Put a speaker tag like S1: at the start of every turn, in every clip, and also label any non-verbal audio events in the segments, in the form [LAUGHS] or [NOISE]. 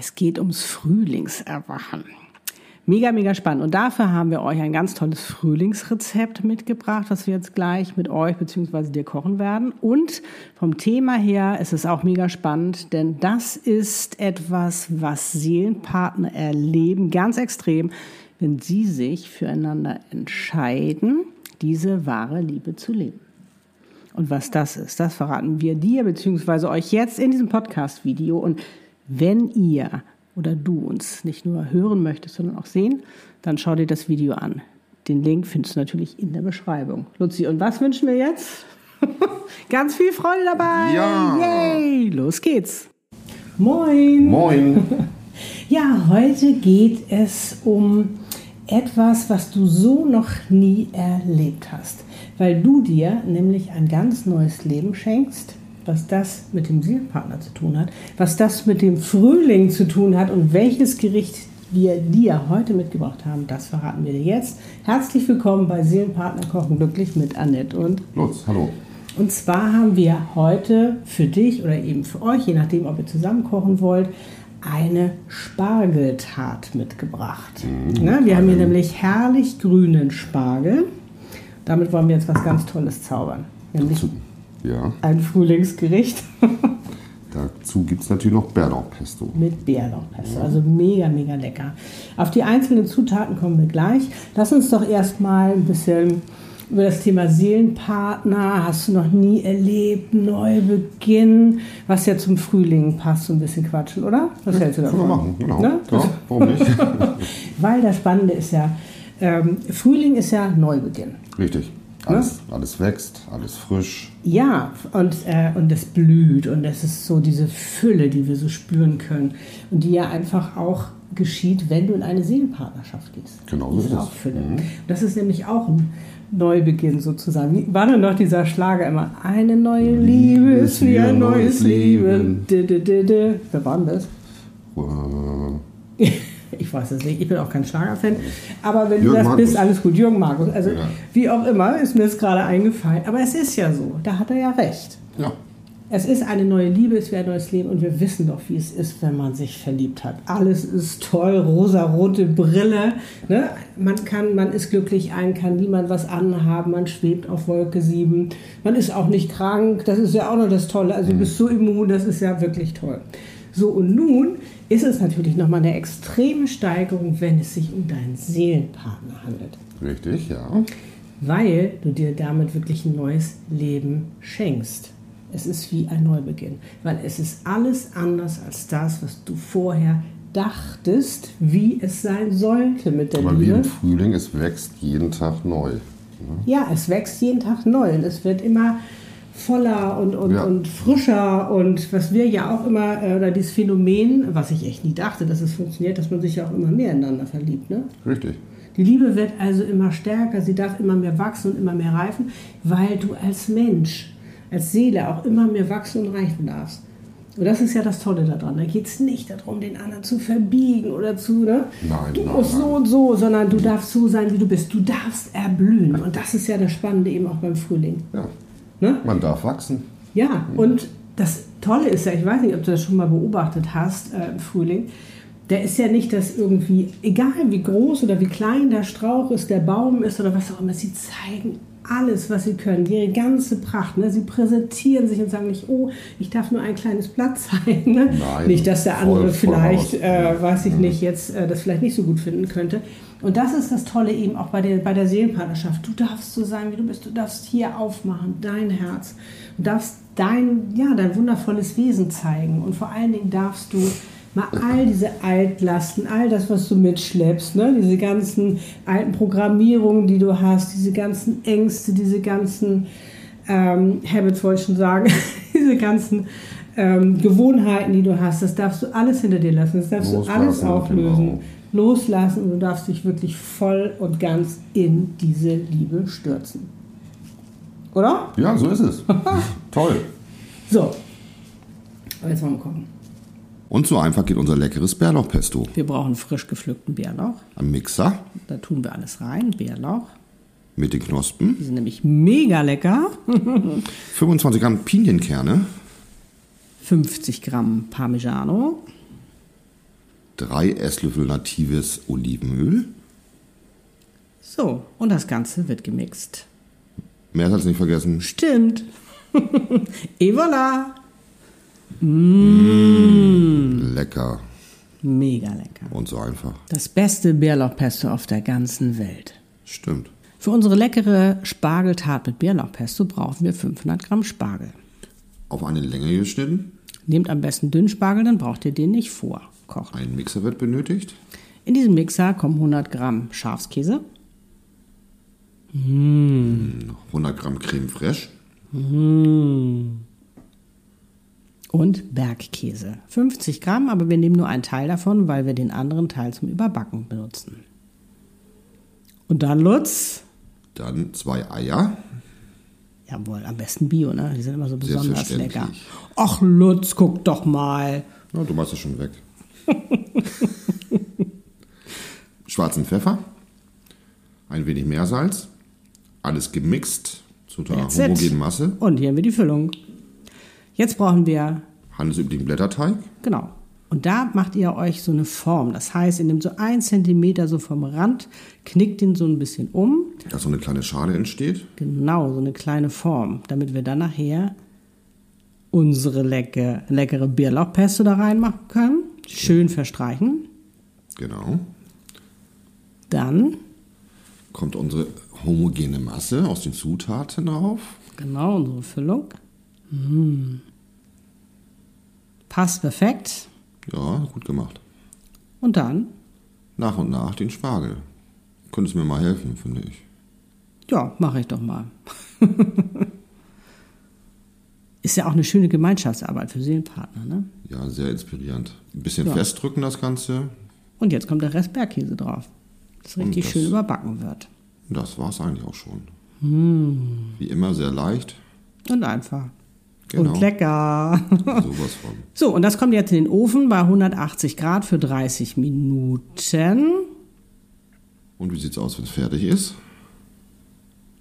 S1: Es geht ums Frühlingserwachen. Mega, mega spannend. Und dafür haben wir euch ein ganz tolles Frühlingsrezept mitgebracht, was wir jetzt gleich mit euch bzw. dir kochen werden. Und vom Thema her ist es auch mega spannend, denn das ist etwas, was Seelenpartner erleben, ganz extrem, wenn sie sich füreinander entscheiden, diese wahre Liebe zu leben. Und was das ist, das verraten wir dir bzw. euch jetzt in diesem Podcast-Video. Und wenn ihr oder du uns nicht nur hören möchtest, sondern auch sehen, dann schau dir das Video an. Den Link findest du natürlich in der Beschreibung. Luzi, und was wünschen wir jetzt? [LAUGHS] Ganz viel Freude dabei!
S2: Ja!
S1: Yay! Los geht's! Moin!
S2: Moin! [LAUGHS]
S1: Ja, heute geht es um etwas, was du so noch nie erlebt hast, weil du dir nämlich ein ganz neues Leben schenkst was das mit dem Seelenpartner zu tun hat, was das mit dem Frühling zu tun hat und welches Gericht wir dir heute mitgebracht haben, das verraten wir dir jetzt. Herzlich willkommen bei Seelenpartner Kochen Glücklich mit Annette und
S2: Lutz, hallo.
S1: Und zwar haben wir heute für dich oder eben für euch, je nachdem, ob ihr zusammen kochen wollt, eine Spargeltat mitgebracht. Mhm, ne? Wir haben hier nämlich herrlich grünen Spargel. Damit wollen wir jetzt was ganz Tolles zaubern. Nämlich
S2: ja.
S1: Ein Frühlingsgericht. [LAUGHS]
S2: Dazu gibt es natürlich noch Bärlauchpesto.
S1: Mit Bärlauchpesto, ja. also mega, mega lecker. Auf die einzelnen Zutaten kommen wir gleich. Lass uns doch erstmal ein bisschen über das Thema Seelenpartner, hast du noch nie erlebt, Neubeginn, was ja zum Frühling passt, so ein bisschen quatschen, oder? Was
S2: ja, hältst du davon? Können wir machen, genau.
S1: Ne?
S2: Ja, warum nicht? [LAUGHS]
S1: Weil das Spannende ist ja, ähm, Frühling ist ja Neubeginn.
S2: Richtig. Alles, ja? alles wächst, alles frisch.
S1: Ja, und, äh, und es blüht und es ist so diese Fülle, die wir so spüren können und die ja einfach auch geschieht, wenn du in eine Seelenpartnerschaft gehst.
S2: Genau so ist
S1: auch Fülle. Mhm. Das ist nämlich auch ein Neubeginn sozusagen. War denn noch dieser Schlager immer? Eine neue Liebe ist wie ein neues Leben. Leben. Wer war denn das? [LAUGHS] Ich weiß es nicht, ich bin auch kein Schlagerfan. Aber wenn Jürgen du das Markus. bist, alles gut. Jürgen Markus. Also, ja. wie auch immer, ist mir das gerade eingefallen. Aber es ist ja so, da hat er ja recht.
S2: Ja.
S1: Es ist eine neue Liebe, es wäre ein neues Leben und wir wissen doch, wie es ist, wenn man sich verliebt hat. Alles ist toll, rosa-rote Brille. Ne? Man, kann, man ist glücklich, einen kann niemand was anhaben, man schwebt auf Wolke 7. Man ist auch nicht krank, das ist ja auch noch das Tolle. Also du bist so immun, das ist ja wirklich toll. So, und nun ist es natürlich nochmal eine extreme Steigerung, wenn es sich um deinen Seelenpartner handelt.
S2: Richtig, ja.
S1: Weil du dir damit wirklich ein neues Leben schenkst. Es ist wie ein Neubeginn, weil es ist alles anders als das, was du vorher dachtest, wie es sein sollte mit der
S2: Aber
S1: Liebe.
S2: wie im Frühling, es wächst jeden Tag neu.
S1: Ja, es wächst jeden Tag neu und es wird immer voller und, und, ja. und frischer und was wir ja auch immer, äh, oder dieses Phänomen, was ich echt nie dachte, dass es funktioniert, dass man sich ja auch immer mehr ineinander verliebt. Ne?
S2: Richtig.
S1: Die Liebe wird also immer stärker, sie darf immer mehr wachsen und immer mehr reifen, weil du als Mensch, als Seele auch immer mehr wachsen und reifen darfst. Und das ist ja das Tolle daran. Da geht es nicht darum, den anderen zu verbiegen oder zu, ne?
S2: Nein,
S1: du
S2: nein,
S1: musst
S2: nein.
S1: so und so, sondern du darfst so sein, wie du bist. Du darfst erblühen. Und das ist ja das Spannende eben auch beim Frühling.
S2: Ja. Ne? Man darf wachsen.
S1: Ja, und das Tolle ist ja, ich weiß nicht, ob du das schon mal beobachtet hast äh, im Frühling, der ist ja nicht, dass irgendwie, egal wie groß oder wie klein der Strauch ist, der Baum ist oder was auch immer, sie zeigen alles, was sie können, ihre ganze Pracht. Ne? Sie präsentieren sich und sagen nicht, oh, ich darf nur ein kleines Blatt [LAUGHS] zeigen. Ne?
S2: Nein,
S1: nicht, dass der andere
S2: voll,
S1: vielleicht,
S2: voll
S1: äh, weiß ich mhm. nicht, jetzt äh, das vielleicht nicht so gut finden könnte. Und das ist das Tolle eben auch bei der, bei der Seelenpartnerschaft. Du darfst so sein, wie du bist. Du darfst hier aufmachen, dein Herz. Du darfst dein, ja, dein wundervolles Wesen zeigen. Und vor allen Dingen darfst du mal all diese Altlasten, all das, was du mitschleppst, ne? diese ganzen alten Programmierungen, die du hast, diese ganzen Ängste, diese ganzen ähm, Habits wollte ich schon sagen, [LAUGHS] diese ganzen ähm, Gewohnheiten, die du hast, das darfst du alles hinter dir lassen. Das darfst du alles
S2: Loslassen,
S1: auflösen.
S2: genau.
S1: Loslassen und du darfst dich wirklich voll und ganz in diese Liebe stürzen. Oder?
S2: Ja, so ist es. [LAUGHS] Toll.
S1: So. Aber Jetzt wollen wir gucken.
S2: Und so einfach geht unser leckeres Bärlauchpesto.
S1: Wir brauchen frisch gepflückten Bärlauch.
S2: Am Mixer
S1: Da tun wir alles rein. Bärlauch.
S2: mit den Knospen.
S1: Die sind nämlich mega lecker. [LAUGHS]
S2: 25 Gramm Pinienkerne.
S1: 50 Gramm Parmigiano.
S2: 3 Esslöffel natives Olivenöl.
S1: So, und das Ganze wird gemixt.
S2: Mehr als nicht vergessen.
S1: Stimmt. [LAUGHS] Et voilà.
S2: Lecker
S1: Mega lecker.
S2: und so einfach.
S1: Das beste Bärlauchpesto auf der ganzen Welt.
S2: Stimmt.
S1: Für unsere leckere Spargeltat mit Bärlauchpesto brauchen wir 500 Gramm Spargel.
S2: Auf eine Länge geschnitten.
S1: Nehmt am besten Dünnspargel, dann braucht ihr den nicht vorkochen.
S2: Ein Mixer wird benötigt.
S1: In diesem Mixer kommen 100 Gramm Schafskäse,
S2: 100 Gramm Creme fraiche.
S1: Und Bergkäse. 50 Gramm, aber wir nehmen nur einen Teil davon, weil wir den anderen Teil zum Überbacken benutzen. Und dann Lutz.
S2: Dann zwei Eier.
S1: Jawohl, am besten Bio, ne? Die sind immer so besonders lecker. Ach Lutz, guck doch mal.
S2: Ja, du machst es schon weg. [LAUGHS] Schwarzen Pfeffer. Ein wenig Meersalz. Alles gemixt zu einer homogenen Masse.
S1: Und hier haben wir die Füllung. Jetzt brauchen wir,
S2: Handelsüblichen Blätterteig.
S1: genau. Und da macht ihr euch so eine Form. Das heißt, ihr nehmt so ein Zentimeter so vom Rand, knickt den so ein bisschen um.
S2: Dass so eine kleine Schale entsteht.
S1: Genau, so eine kleine Form, damit wir dann nachher unsere lecke, leckere Bärlauchpesto da reinmachen können. Schön verstreichen.
S2: Genau.
S1: Dann,
S2: Kommt unsere homogene Masse aus den Zutaten drauf.
S1: genau, unsere Füllung. Mm. Passt perfekt.
S2: Ja, gut gemacht.
S1: Und dann,
S2: Nach und nach den Spargel. Könntest mir mal helfen, finde ich.
S1: ja, mache ich doch mal. [LAUGHS] Ist ja auch eine schöne Gemeinschaftsarbeit für Seelenpartner, ne?
S2: Ja, sehr inspirierend. Ein bisschen
S1: Ja.
S2: festdrücken das Ganze.
S1: Und jetzt kommt der Rest Bergkäse drauf. Das richtig
S2: das-
S1: schön überbacken wird.
S2: Das war es eigentlich auch schon.
S1: Hm.
S2: Wie immer sehr leicht.
S1: Und einfach.
S2: Genau.
S1: Und lecker.
S2: Sowas von.
S1: So, und das kommt jetzt in den Ofen bei 180 Grad für 30 Minuten.
S2: Und wie sieht's aus, wenn es fertig ist?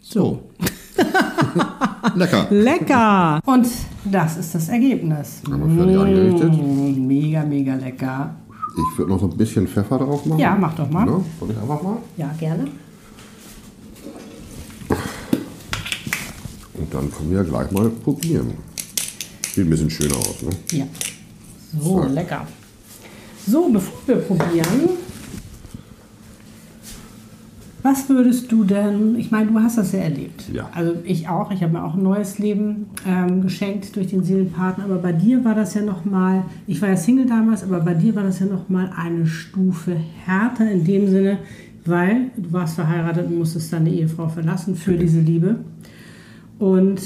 S1: So. [LAUGHS]
S2: Lecker.
S1: Lecker! Und das ist das Ergebnis.
S2: Wir fertig angerichtet.
S1: Mm, Mega, mega lecker.
S2: Ich würde noch so ein bisschen Pfeffer drauf machen.
S1: Ja, mach doch mal.
S2: Ne? Soll ich einfach mal?
S1: Ja, gerne.
S2: Und dann können wir gleich mal probieren. Sieht ein bisschen schöner aus, ne?
S1: Ja. So,
S2: So.
S1: lecker. So, bevor wir probieren, was würdest du denn, ich meine, du hast das ja erlebt.
S2: Ja.
S1: Also ich auch, ich habe mir auch ein neues Leben ähm, geschenkt durch den Seelenpartner, aber bei dir war das ja nochmal, ich war ja Single damals, aber bei dir war das ja nochmal eine Stufe härter in dem Sinne, weil du warst verheiratet und musstest deine Ehefrau verlassen für diese Liebe. Und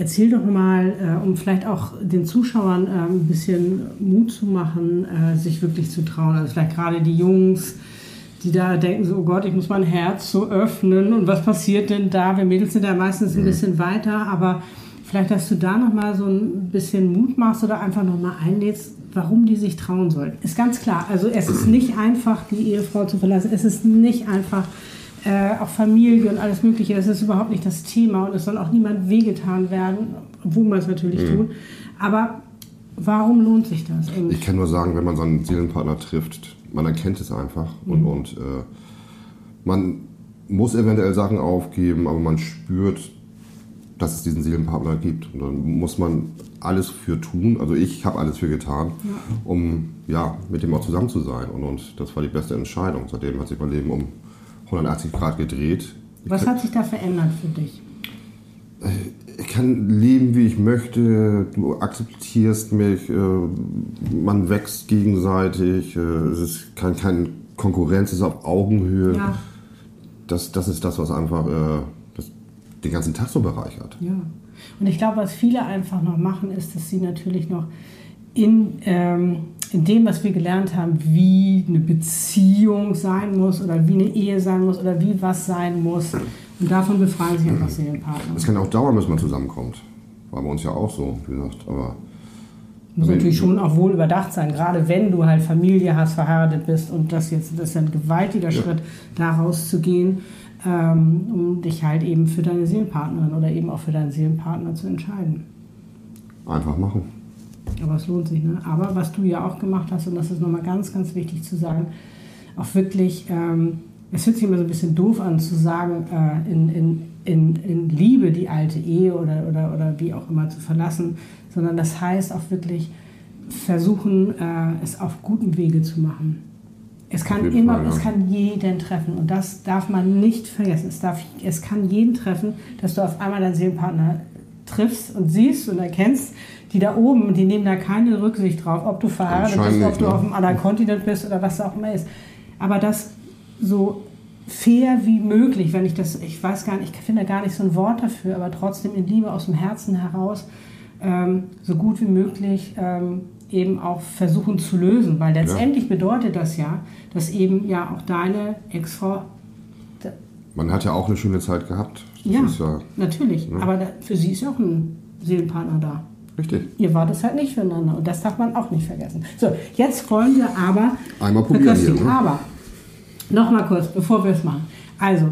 S1: Erzähl doch mal, äh, um vielleicht auch den Zuschauern äh, ein bisschen Mut zu machen, äh, sich wirklich zu trauen. Also vielleicht gerade die Jungs, die da denken so, oh Gott, ich muss mein Herz so öffnen und was passiert denn da? Wir Mädels sind da meistens ein bisschen weiter, aber vielleicht, dass du da noch mal so ein bisschen Mut machst oder einfach noch mal einlädst, warum die sich trauen sollten. Ist ganz klar, also es ist [CLEARS THROAT] nicht einfach, die Ehefrau zu verlassen. Es ist nicht einfach, äh, auch Familie und alles Mögliche, das ist überhaupt nicht das Thema und es soll auch niemand wehgetan werden, obwohl man es natürlich tut. Aber warum lohnt sich das? Und
S2: Ich kann nur sagen, wenn man seinen Seelenpartner trifft, man erkennt es einfach und, und äh, man muss eventuell Sachen aufgeben, aber man spürt, dass es diesen Seelenpartner gibt. Und dann muss man alles für tun. Also ich habe alles für getan, um ja, mit dem auch zusammen zu sein. Und, und das war die beste Entscheidung. Seitdem hat sich mein Leben um 180 Grad gedreht.
S1: was hat sich da verändert für dich?
S2: Ich kann leben, wie ich möchte. Du akzeptierst mich. Äh, man wächst gegenseitig. Äh, es ist kein, kein Konkurrenz, es ist auf Augenhöhe.
S1: Ja.
S2: Das, das ist das, was einfach äh, das, den ganzen Tag so bereichert.
S1: Ja. Und ich glaube, was viele einfach noch machen, ist, dass sie natürlich noch in, ähm, in dem, was wir gelernt haben, wie eine Beziehung sein muss oder wie eine Ehe sein muss oder wie was sein muss. Und davon befreien sich einfach Seelenpartner.
S2: Es kann auch dauern, bis man zusammenkommt. War bei uns ja auch so, wie gesagt. Aber
S1: Muss natürlich schon auch wohl überdacht sein, gerade wenn du halt Familie hast, verheiratet bist und das jetzt das ist ein gewaltiger Schritt, da rauszugehen, ähm, um dich halt eben für deine Seelenpartnerin oder eben auch für deinen Seelenpartner zu entscheiden.
S2: einfach machen.
S1: Aber es lohnt sich, ne? Aber was du ja auch gemacht hast, und das ist nochmal ganz, ganz wichtig zu sagen, auch wirklich, ähm, es hört sich immer so ein bisschen doof an zu sagen, äh, in, in, in, in Liebe die alte Ehe oder, oder, oder wie auch immer zu verlassen, sondern das heißt auch wirklich versuchen, äh, es auf gutem Wege zu machen. Es kann
S2: jeden
S1: immer,
S2: Fall, ja.
S1: es kann jeden treffen und das darf man nicht vergessen. Es, darf, es kann jeden treffen, dass du auf einmal deinen Seelenpartner triffst und siehst und erkennst, die da oben, die nehmen da keine Rücksicht drauf, ob du verheiratet bist, ob du
S2: ne?
S1: auf einem anderen Kontinent bist oder was auch immer ist. Aber das so fair wie möglich, wenn ich das, ich weiß gar nicht, ich finde gar nicht so ein Wort dafür, aber trotzdem in Liebe aus dem Herzen heraus ähm, so gut wie möglich ähm, eben auch versuchen zu lösen, weil letztendlich bedeutet das ja, dass eben ja auch deine Ex-Frau
S2: Man hat ja auch eine schöne Zeit gehabt. Das
S1: ja,
S2: ja
S1: natürlich. Aber da, für sie ist ja auch ein Seelenpartner da.
S2: Richtig.
S1: Ihr wart es halt nicht füreinander und das darf man auch nicht vergessen. So, jetzt wollen wir aber
S2: Einmal probieren hier, ne?
S1: Aber noch mal kurz, bevor wir es machen. Also,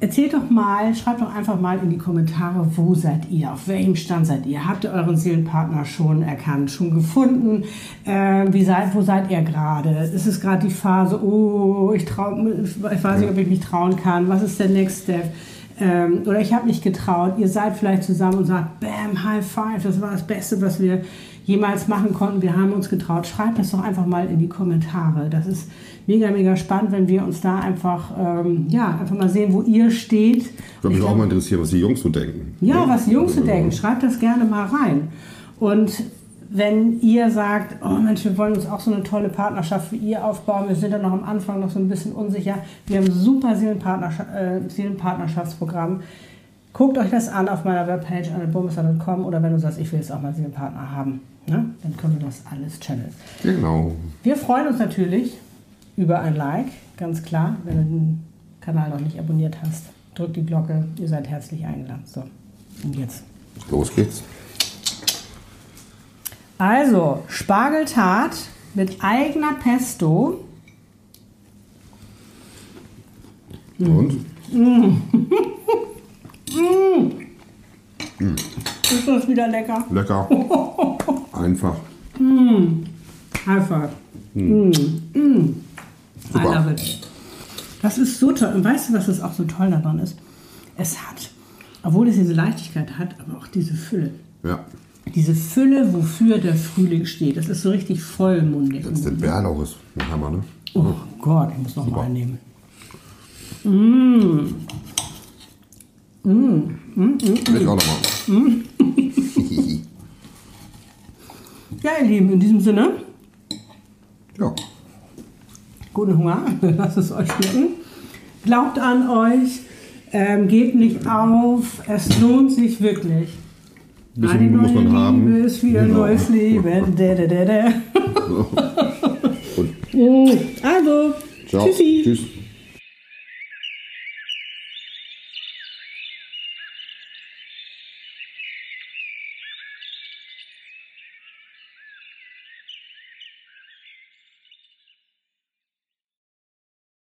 S1: erzählt doch mal, schreibt doch einfach mal in die Kommentare, wo seid ihr, auf welchem Stand seid ihr? Habt ihr euren Seelenpartner schon erkannt, schon gefunden? Äh, wie seid, wo seid ihr gerade? Ist es gerade die Phase, oh, ich, trau, ich weiß nicht, ob ich mich trauen kann, was ist der Next Step? Ähm, oder ich habe nicht getraut, ihr seid vielleicht zusammen und sagt, bam, High Five, das war das Beste, was wir jemals machen konnten. Wir haben uns getraut. Schreibt das doch einfach mal in die Kommentare. Das ist mega, mega spannend, wenn wir uns da einfach, ähm, ja, einfach mal sehen, wo ihr steht.
S2: Würde mich auch mal interessieren, was die Jungs so denken.
S1: Ja, was die Jungs so denken, schreibt das gerne mal rein. Und wenn ihr sagt, oh Mensch, wir wollen uns auch so eine tolle Partnerschaft wie ihr aufbauen, wir sind ja noch am Anfang noch so ein bisschen unsicher, wir haben ein super äh, Seelenpartnerschaftsprogramm. Guckt euch das an auf meiner Webpage annelbumesser.com oder wenn du sagst, ich will jetzt auch mal Seelenpartner haben, ne? dann können wir das alles channeln.
S2: Genau.
S1: Wir freuen uns natürlich über ein Like, ganz klar. Wenn du den Kanal noch nicht abonniert hast, drückt die Glocke, ihr seid herzlich eingeladen. So, und jetzt.
S2: Los geht's.
S1: Also, Spargeltat mit eigener Pesto.
S2: Und?
S1: Ist das wieder lecker?
S2: Lecker. [LAUGHS] Einfach.
S1: Einfach. Mm. Mm. I
S2: Super.
S1: love it. Das ist so toll. Und weißt du, was das auch so toll daran ist? Es hat, obwohl es diese Leichtigkeit hat, aber auch diese Fülle.
S2: Ja.
S1: Diese Fülle, wofür der Frühling steht. Das ist so richtig vollmundig.
S2: Jetzt der Bärlauch ist ein Hammer, ne?
S1: Oh Gott, ich muss noch mal einnehmen.
S2: Will ich auch noch mal. [LAUGHS]
S1: Ja, ihr Lieben, in diesem Sinne,
S2: ja.
S1: guten Hunger, [LAUGHS] lasst es euch schmecken. Glaubt an euch, ähm, gebt nicht auf, es lohnt sich wirklich.
S2: Ein bisschen
S1: Eine
S2: muss man haben.
S1: Liebe ist wie ein
S2: Genau.
S1: neues Leben. Da, da, da, da.
S2: Und
S1: Also,
S2: ciao.
S1: tschüssi.
S2: Tschüss.